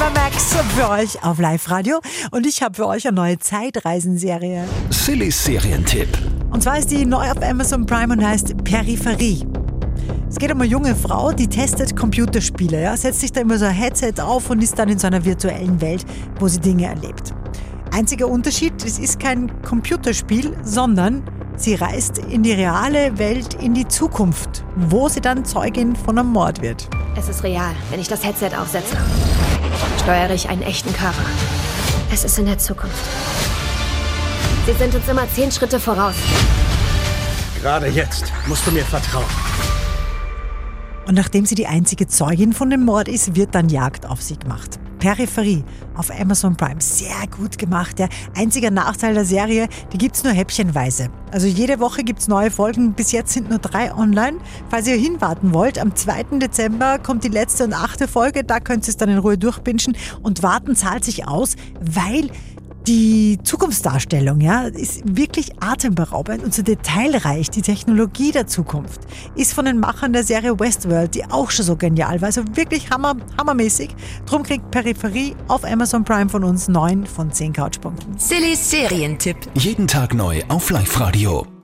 Eva Max für euch auf Live-Radio und ich habe für euch eine neue Zeitreisenserie. Sillys Serientipp. Und zwar ist die neu auf Amazon Prime und heißt Peripherie. Es geht um eine junge Frau, die testet Computerspiele. Ja? Setzt sich da immer so ein Headset auf und ist dann in so einer virtuellen Welt, wo sie Dinge erlebt. Einziger Unterschied, es ist kein Computerspiel, sondern sie reist in die reale Welt, in die Zukunft, wo sie dann Zeugin von einem Mord wird. Es ist real. Wenn ich das Headset aufsetze, steuere ich einen echten Körper. Es ist in der Zukunft. Sie sind uns immer zehn Schritte voraus. Gerade jetzt musst du mir vertrauen. Und nachdem sie die einzige Zeugin von dem Mord ist, wird dann Jagd auf sie gemacht. Peripherie auf Amazon Prime. Sehr gut gemacht. Der einzige Nachteil der Serie, die gibt es nur häppchenweise. Also jede Woche gibt es neue Folgen. Bis jetzt sind nur drei online. Falls ihr hinwarten wollt, am 2. Dezember kommt die letzte und achte Folge. Da könnt ihr es dann in Ruhe durchbingen. Und warten zahlt sich aus, weil die Zukunftsdarstellung ja, ist wirklich atemberaubend und so detailreich. Die Technologie der Zukunft ist von den Machern der Serie Westworld, die auch schon so genial war. Also wirklich hammer, hammermäßig. Drum kriegt Peripherie auf Amazon Prime von uns 9 von 10 Couchpunkten. Sillys Serientipp. Jeden Tag neu auf Live-Radio.